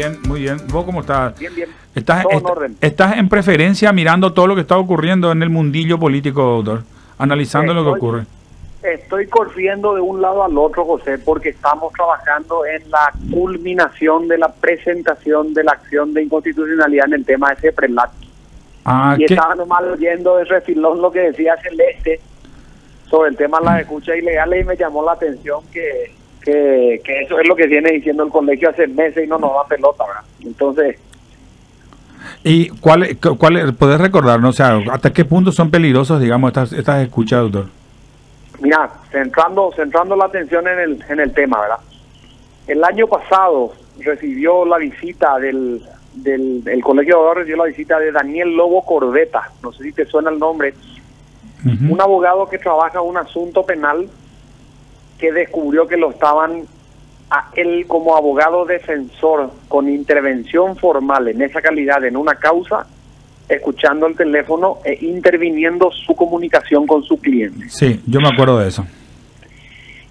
bien, muy bien. ¿Vos cómo estás? Bien, bien. Estás, Todo en est- orden. estás en preferencia mirando todo lo que está ocurriendo en el mundillo político, doctor. Analizando lo que ocurre. Estoy corriendo de un lado al otro, José, porque estamos trabajando en la culminación de la presentación de la acción de inconstitucionalidad en el tema de ese prelat. Ah, y ¿qué? estaba nomás leyendo de refilón lo que decía Celeste sobre el tema de las escuchas ilegales y me llamó la atención que, que, que eso es lo que viene diciendo el colegio hace meses y no nos da pelota, ¿verdad? Entonces, ¿Y cuál, cu- cuál, podés recordarnos, o sea, hasta qué punto son peligrosos, digamos, estas, estas escuchas, doctor? Mira, centrando, centrando la atención en el, en el tema, ¿verdad? El año pasado recibió la visita del, del el Colegio de Abogados recibió la visita de Daniel Lobo Corbeta, no sé si te suena el nombre, un abogado que trabaja un asunto penal que descubrió que lo estaban a él como abogado defensor con intervención formal en esa calidad en una causa, escuchando el teléfono e interviniendo su comunicación con su cliente. Sí, yo me acuerdo de eso.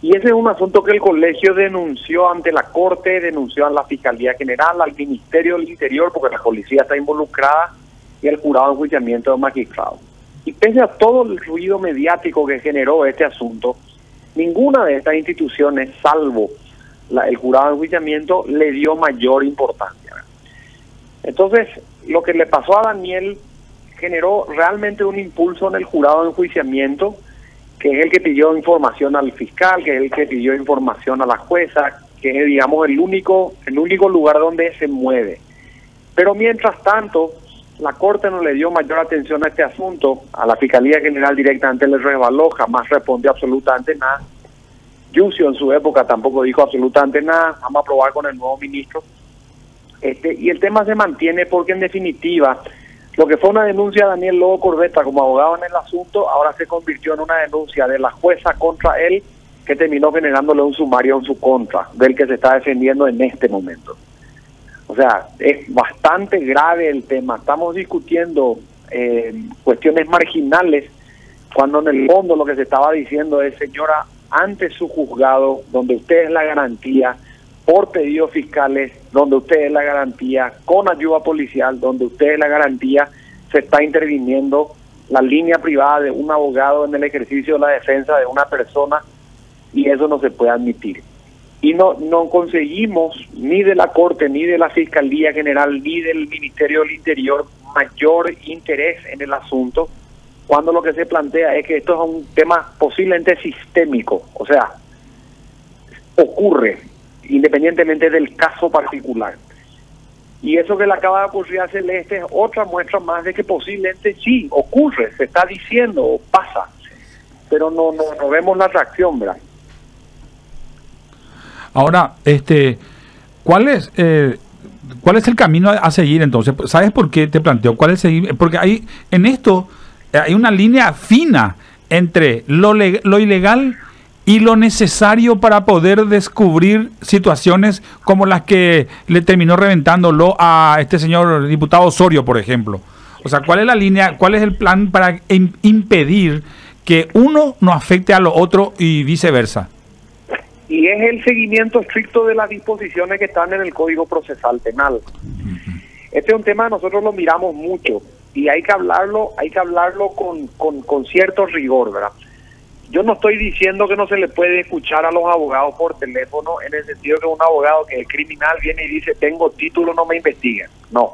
Y ese es un asunto que el colegio denunció ante la Corte, denunció a la Fiscalía General, al Ministerio del Interior, porque la policía está involucrada, y al jurado de enjuiciamiento de magistrados. Y pese a todo el ruido mediático que generó este asunto, ninguna de estas instituciones, salvo la- el jurado de enjuiciamiento, le dio mayor importancia. Entonces, lo que le pasó a Daniel generó realmente un impulso en el jurado de enjuiciamiento, que es el que pidió información al fiscal, que es el que pidió información a la jueza, que es, digamos, el único, el único lugar donde se mueve. Pero mientras tanto, la Corte no le dio mayor atención a este asunto, a la Fiscalía General directamente le resbaló, jamás respondió absolutamente nada. Yuncio en su época tampoco dijo absolutamente nada, vamos a probar con el nuevo ministro. Este, y el tema se mantiene porque en definitiva lo que fue una denuncia de Daniel Lobo Corbeta como abogado en el asunto ahora se convirtió en una denuncia de la jueza contra él que terminó generándole un sumario en su contra, del que se está defendiendo en este momento. O sea, es bastante grave el tema. Estamos discutiendo eh, cuestiones marginales cuando en el fondo lo que se estaba diciendo es, señora, ante su juzgado, donde usted es la garantía, por pedidos fiscales, donde usted es la garantía, con ayuda policial, donde usted es la garantía, se está interviniendo la línea privada de un abogado en el ejercicio de la defensa de una persona y eso no se puede admitir. Y no, no conseguimos ni de la Corte, ni de la Fiscalía General, ni del Ministerio del Interior mayor interés en el asunto, cuando lo que se plantea es que esto es un tema posiblemente sistémico, o sea, ocurre independientemente del caso particular. Y eso que le acaba de ocurrir a Celeste es otra muestra más de que posiblemente sí ocurre, se está diciendo o pasa, pero no, no, no vemos la reacción, ¿verdad? Ahora, este, ¿cuál es, eh, cuál es el camino a, seguir entonces? ¿Sabes por qué te planteo? ¿Cuál es seguir? Porque hay, en esto eh, hay una línea fina entre lo, lo ilegal y lo necesario para poder descubrir situaciones como las que le terminó reventándolo a este señor diputado Osorio, por ejemplo. O sea, ¿cuál es la línea, cuál es el plan para im- impedir que uno no afecte a lo otro y viceversa? Y es el seguimiento estricto de las disposiciones que están en el Código Procesal Penal. Este es un tema que nosotros lo miramos mucho y hay que hablarlo, hay que hablarlo con, con, con cierto rigor, ¿verdad? Yo no estoy diciendo que no se le puede escuchar a los abogados por teléfono en el sentido que un abogado que es criminal viene y dice tengo título, no me investiguen. No,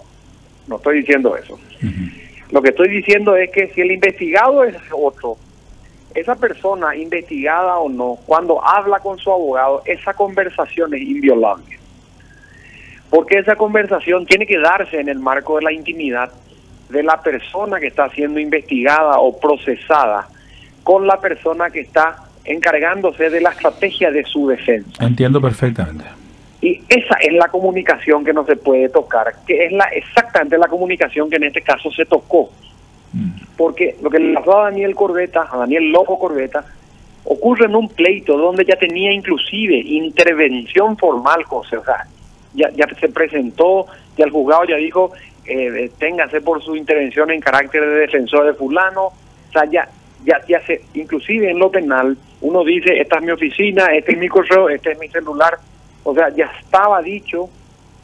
no estoy diciendo eso. Lo que estoy diciendo es que si el investigado es otro, esa persona, investigada o no, cuando habla con su abogado, esa conversación es inviolable. Porque esa conversación tiene que darse en el marco de la intimidad de la persona que está siendo investigada o procesada con la persona que está encargándose de la estrategia de su defensa. Entiendo perfectamente. Y esa es la comunicación que no se puede tocar, que es la exactamente la comunicación que en este caso se tocó. Porque lo que le pasó a Daniel Corbeta, a Daniel Loco Corbeta, ocurre en un pleito donde ya tenía inclusive intervención formal, José. O sea, ya, ya se presentó, ya el juzgado ya dijo, eh, téngase por su intervención en carácter de defensor de fulano. O sea, ya, ya, ya se, inclusive en lo penal, uno dice, esta es mi oficina, este es mi correo, este es mi celular. O sea, ya estaba dicho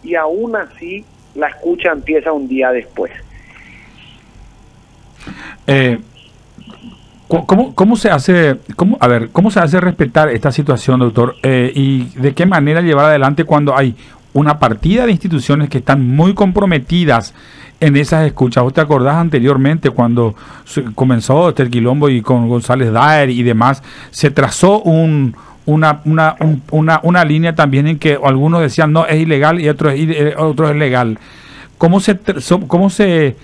y aún así la escucha empieza un día después. Eh, ¿Cómo, ¿Cómo, se hace, cómo, a ver, cómo se hace respetar esta situación, doctor? Eh, ¿Y de qué manera llevar adelante cuando hay una partida de instituciones que están muy comprometidas en esas escuchas? ¿Vos te acordás anteriormente cuando comenzó este quilombo y con González Daer y demás, se trazó un, una, una, una, una línea también en que algunos decían no, es ilegal y otros eh, otro es legal? ¿Cómo se, cómo se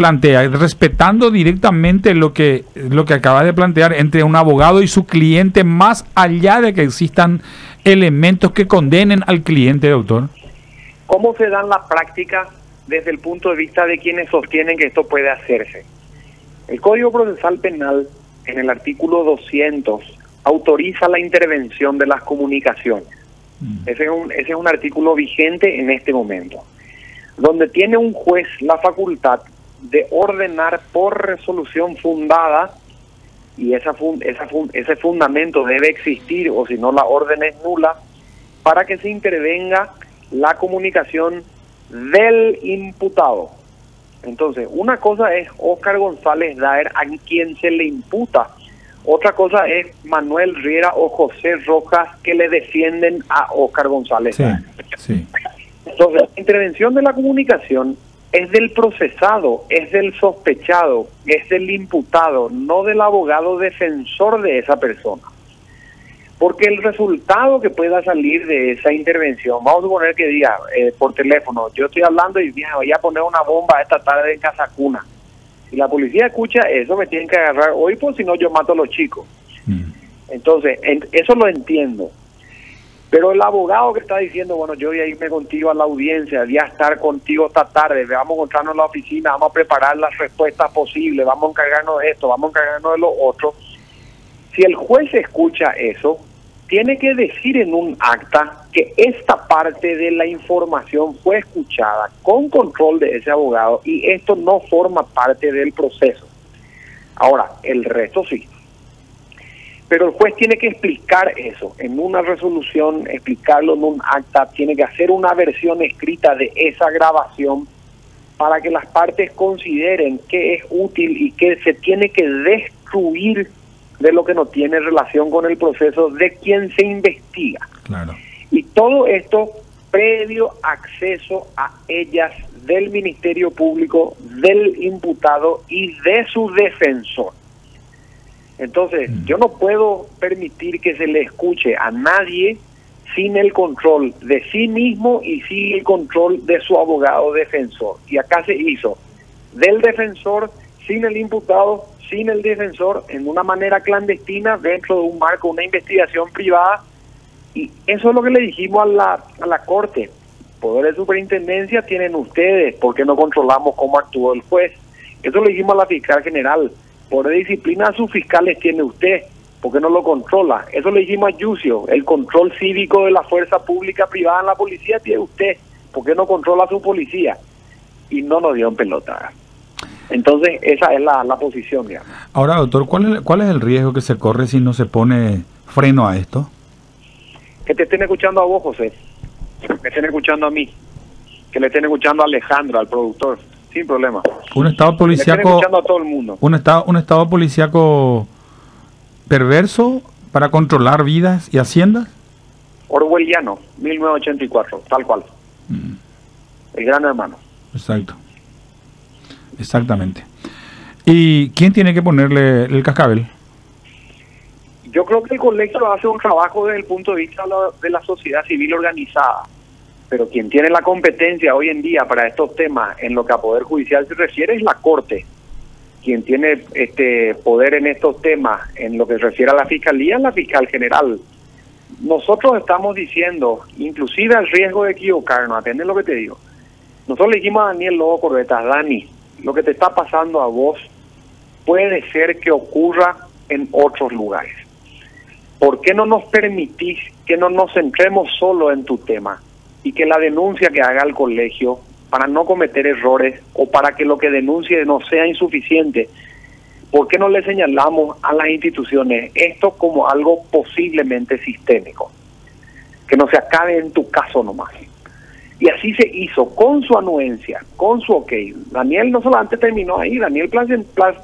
plantea, respetando directamente lo que, lo que acaba de plantear entre un abogado y su cliente, más allá de que existan elementos que condenen al cliente, doctor? ¿Cómo se dan la práctica desde el punto de vista de quienes sostienen que esto puede hacerse? El Código Procesal Penal, en el artículo 200, autoriza la intervención de las comunicaciones. Mm. Ese, es un, ese es un artículo vigente en este momento, donde tiene un juez la facultad de ordenar por resolución fundada y esa, esa ese fundamento debe existir o si no la orden es nula para que se intervenga la comunicación del imputado. Entonces, una cosa es Oscar González Daer a quien se le imputa, otra cosa es Manuel Riera o José Rojas que le defienden a Oscar González. Sí, Entonces, la intervención de la comunicación es del procesado, es del sospechado, es del imputado, no del abogado defensor de esa persona. Porque el resultado que pueda salir de esa intervención, vamos a suponer que diga eh, por teléfono, yo estoy hablando y voy a poner una bomba esta tarde en Casa Cuna. Si la policía escucha eso, me tienen que agarrar hoy, pues si no yo mato a los chicos. Mm. Entonces, eso lo entiendo. Pero el abogado que está diciendo, bueno, yo voy a irme contigo a la audiencia, voy a estar contigo esta tarde, vamos a encontrarnos en la oficina, vamos a preparar las respuestas posibles, vamos a encargarnos de esto, vamos a encargarnos de lo otro. Si el juez escucha eso, tiene que decir en un acta que esta parte de la información fue escuchada con control de ese abogado y esto no forma parte del proceso. Ahora, el resto sí. Pero el juez tiene que explicar eso en una resolución, explicarlo en un acta, tiene que hacer una versión escrita de esa grabación para que las partes consideren que es útil y que se tiene que destruir de lo que no tiene relación con el proceso de quien se investiga. Claro. Y todo esto previo acceso a ellas del Ministerio Público, del imputado y de su defensor. Entonces, mm. yo no puedo permitir que se le escuche a nadie sin el control de sí mismo y sin el control de su abogado defensor. Y acá se hizo del defensor, sin el imputado, sin el defensor, en una manera clandestina, dentro de un marco, una investigación privada. Y eso es lo que le dijimos a la, a la Corte. Poder de superintendencia tienen ustedes, porque no controlamos cómo actuó el juez. Eso le dijimos a la fiscal general por disciplina a sus fiscales tiene usted, porque no lo controla. Eso le dijimos a Yucio, el control cívico de la fuerza pública privada en la policía tiene usted, porque no controla a su policía. Y no nos dio en pelota. Entonces, esa es la, posición, digamos. Ahora, doctor, ¿cuál es, ¿cuál es el riesgo que se corre si no se pone freno a esto? Que te estén escuchando a vos, José. Que estén escuchando a mí. Que le estén escuchando a Alejandro, al productor sin problema. Un estado policíaco. Un estado, un estado policíaco perverso para controlar vidas y haciendas. Orwelliano, 1984, tal cual. Mm. El gran hermano. Exacto. Exactamente. ¿Y quién tiene que ponerle el cascabel? Yo creo que el colegio hace un trabajo desde el punto de vista de la sociedad civil organizada pero quien tiene la competencia hoy en día para estos temas en lo que a Poder Judicial se refiere es la Corte. Quien tiene este poder en estos temas en lo que se refiere a la Fiscalía es la Fiscal General. Nosotros estamos diciendo, inclusive al riesgo de equivocarnos, atende lo que te digo. Nosotros le dijimos a Daniel Lobo Corbetas, Dani, lo que te está pasando a vos puede ser que ocurra en otros lugares. ¿Por qué no nos permitís que no nos centremos solo en tu tema? Y que la denuncia que haga el colegio para no cometer errores o para que lo que denuncie no sea insuficiente, ¿por qué no le señalamos a las instituciones esto como algo posiblemente sistémico? Que no se acabe en tu caso nomás. Y así se hizo, con su anuencia, con su ok. Daniel no solamente terminó ahí, Daniel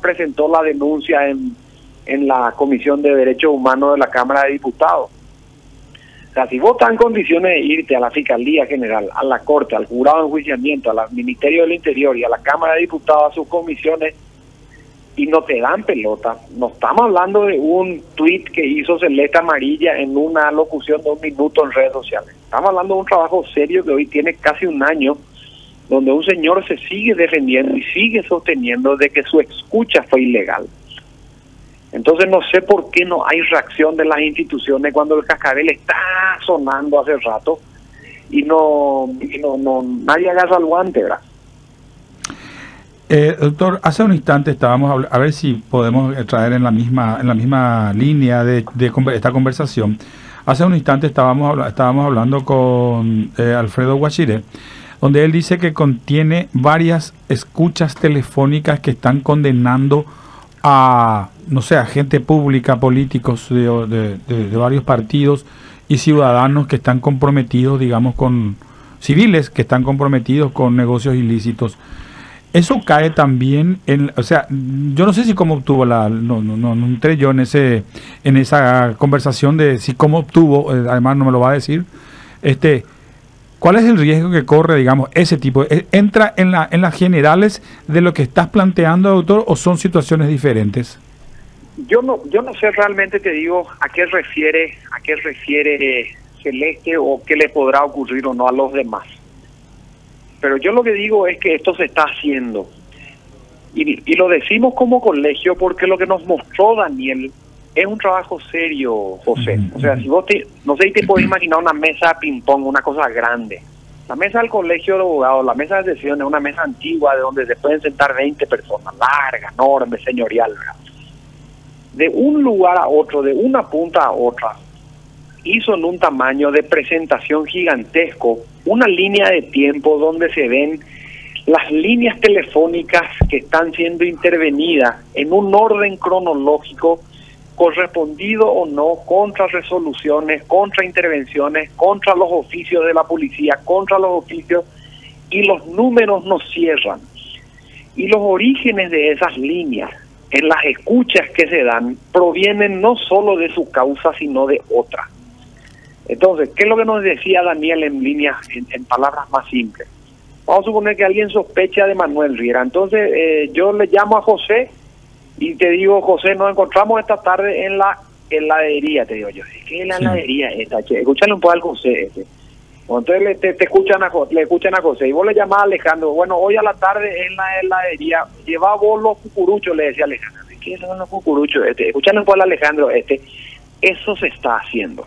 presentó la denuncia en, en la Comisión de Derechos Humanos de la Cámara de Diputados. Sea, si vos estás en condiciones de irte a la Fiscalía General, a la Corte, al Jurado de Enjuiciamiento, al Ministerio del Interior y a la Cámara de Diputados, a sus comisiones, y no te dan pelota. No estamos hablando de un tweet que hizo Celeste Amarilla en una locución de un minuto en redes sociales. Estamos hablando de un trabajo serio que hoy tiene casi un año, donde un señor se sigue defendiendo y sigue sosteniendo de que su escucha fue ilegal. Entonces no sé por qué no hay reacción de las instituciones cuando el cascabel está sonando hace rato y no, y no, no nadie agarra el guante, ¿verdad? Eh, doctor, hace un instante estábamos a ver si podemos traer en la misma en la misma línea de, esta conversación. Hace un instante estábamos estábamos hablando con eh, Alfredo Guachire, donde él dice que contiene varias escuchas telefónicas que están condenando a no sé, gente pública, políticos de, de varios partidos y ciudadanos que están comprometidos, digamos, con civiles que están comprometidos con negocios ilícitos. Eso cae también en, o sea, yo no sé si cómo obtuvo la, no, no, no, entré yo en ese, en esa conversación de si cómo obtuvo, eh, además no me lo va a decir, este, ¿cuál es el riesgo que corre, digamos, ese tipo? Eh, ¿Entra en, la, en las generales de lo que estás planteando, doctor, o son situaciones diferentes? Yo no, yo no sé realmente, te digo, a qué refiere, a qué refiere Celeste o qué le podrá ocurrir o no a los demás. Pero yo lo que digo es que esto se está haciendo. Y, lo decimos como colegio porque lo que nos mostró Daniel es un trabajo serio, José. O sea, si vos te, no sé si te puedes imaginar una mesa de ping-pong, una cosa grande. La mesa del colegio de abogados, la mesa de sesión es una mesa antigua de donde se pueden sentar 20 personas, larga, enorme, señorial. De un lugar a otro, de una punta a otra, hizo en un tamaño de presentación gigantesco una línea de tiempo donde se ven las líneas telefónicas que están siendo intervenidas en un orden cronológico correspondido o no contra resoluciones, contra intervenciones, contra los oficios de la policía, contra los oficios y los números no cierran. Y los orígenes de esas líneas en las escuchas que se dan provienen no solo de su causa, sino de otra. Entonces, ¿qué es lo que nos decía Daniel en línea, en, palabras más simples? Vamos a suponer que alguien sospecha de Manuel Riera. Entonces, eh, yo le llamo a José y te digo, José, nos encontramos esta tarde en la heladería, te digo yo. ¿Qué heladería esta? Che? Escúchale un poco al José ese. Entonces le, te, escuchan a, le escuchan a José y vos le llamás a Alejandro. Bueno, hoy a la tarde en la heladería, lleva vos los cucuruchos, le decía Alejandro. ¿Qué son los cucuruchos? Este? Escúchale un Alejandro. este Eso se está haciendo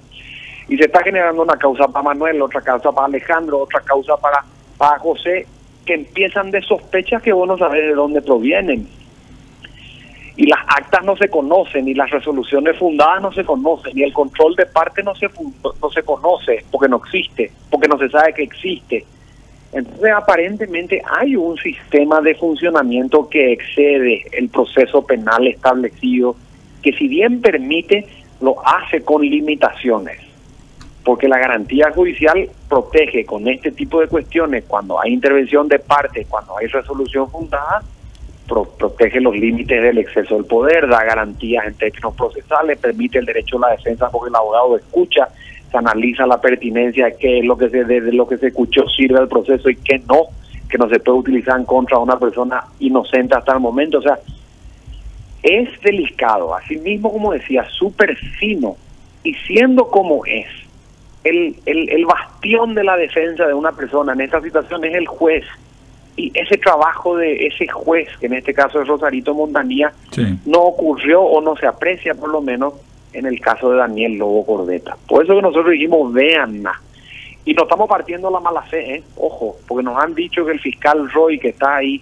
y se está generando una causa para Manuel, otra causa para Alejandro, otra causa para, para José, que empiezan de sospechas que vos no sabés de dónde provienen. Y las actas no se conocen, y las resoluciones fundadas no se conocen, y el control de parte no se, no se conoce porque no existe, porque no se sabe que existe. Entonces, aparentemente hay un sistema de funcionamiento que excede el proceso penal establecido, que si bien permite, lo hace con limitaciones porque la garantía judicial protege con este tipo de cuestiones cuando hay intervención de parte, cuando hay resolución fundada, protege los límites del exceso del poder, da garantías en términos procesales, permite el derecho a la defensa porque el abogado escucha, se analiza la pertinencia de qué es lo que se de lo que se escuchó sirve al proceso y qué no, que no se puede utilizar en contra de una persona inocente hasta el momento, o sea, es delicado, así mismo como decía, súper fino. Y siendo como es el, el, bastión de la defensa de una persona en esta situación es el juez. Y ese trabajo de ese juez, que en este caso es Rosarito Montanía, no ocurrió o no se aprecia por lo menos en el caso de Daniel Lobo Cordeta. Por eso que nosotros dijimos, vean Y no estamos partiendo la mala fe, ¿eh? ojo, porque nos han dicho que el fiscal Roy, que está ahí,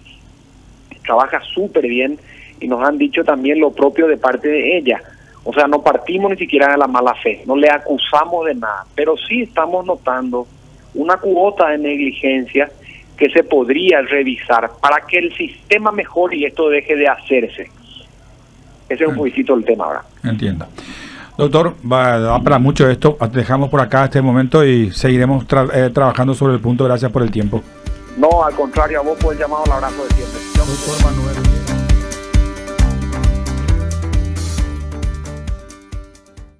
trabaja súper bien, y nos han dicho también lo propio de parte de ella. O sea, no partimos ni siquiera de la mala fe, no le acusamos de nada, pero sí estamos notando una cuota de negligencia que se podría revisar para que el sistema mejore y esto deje de hacerse. Ese es un poquito el tema ahora. Entiendo. Doctor, va, para mucho esto. Dejamos por acá este momento y seguiremos eh, trabajando sobre el punto. Gracias por el tiempo. No, al contrario, a vos por el llamado, el abrazo de siempre. Doctor Manuel.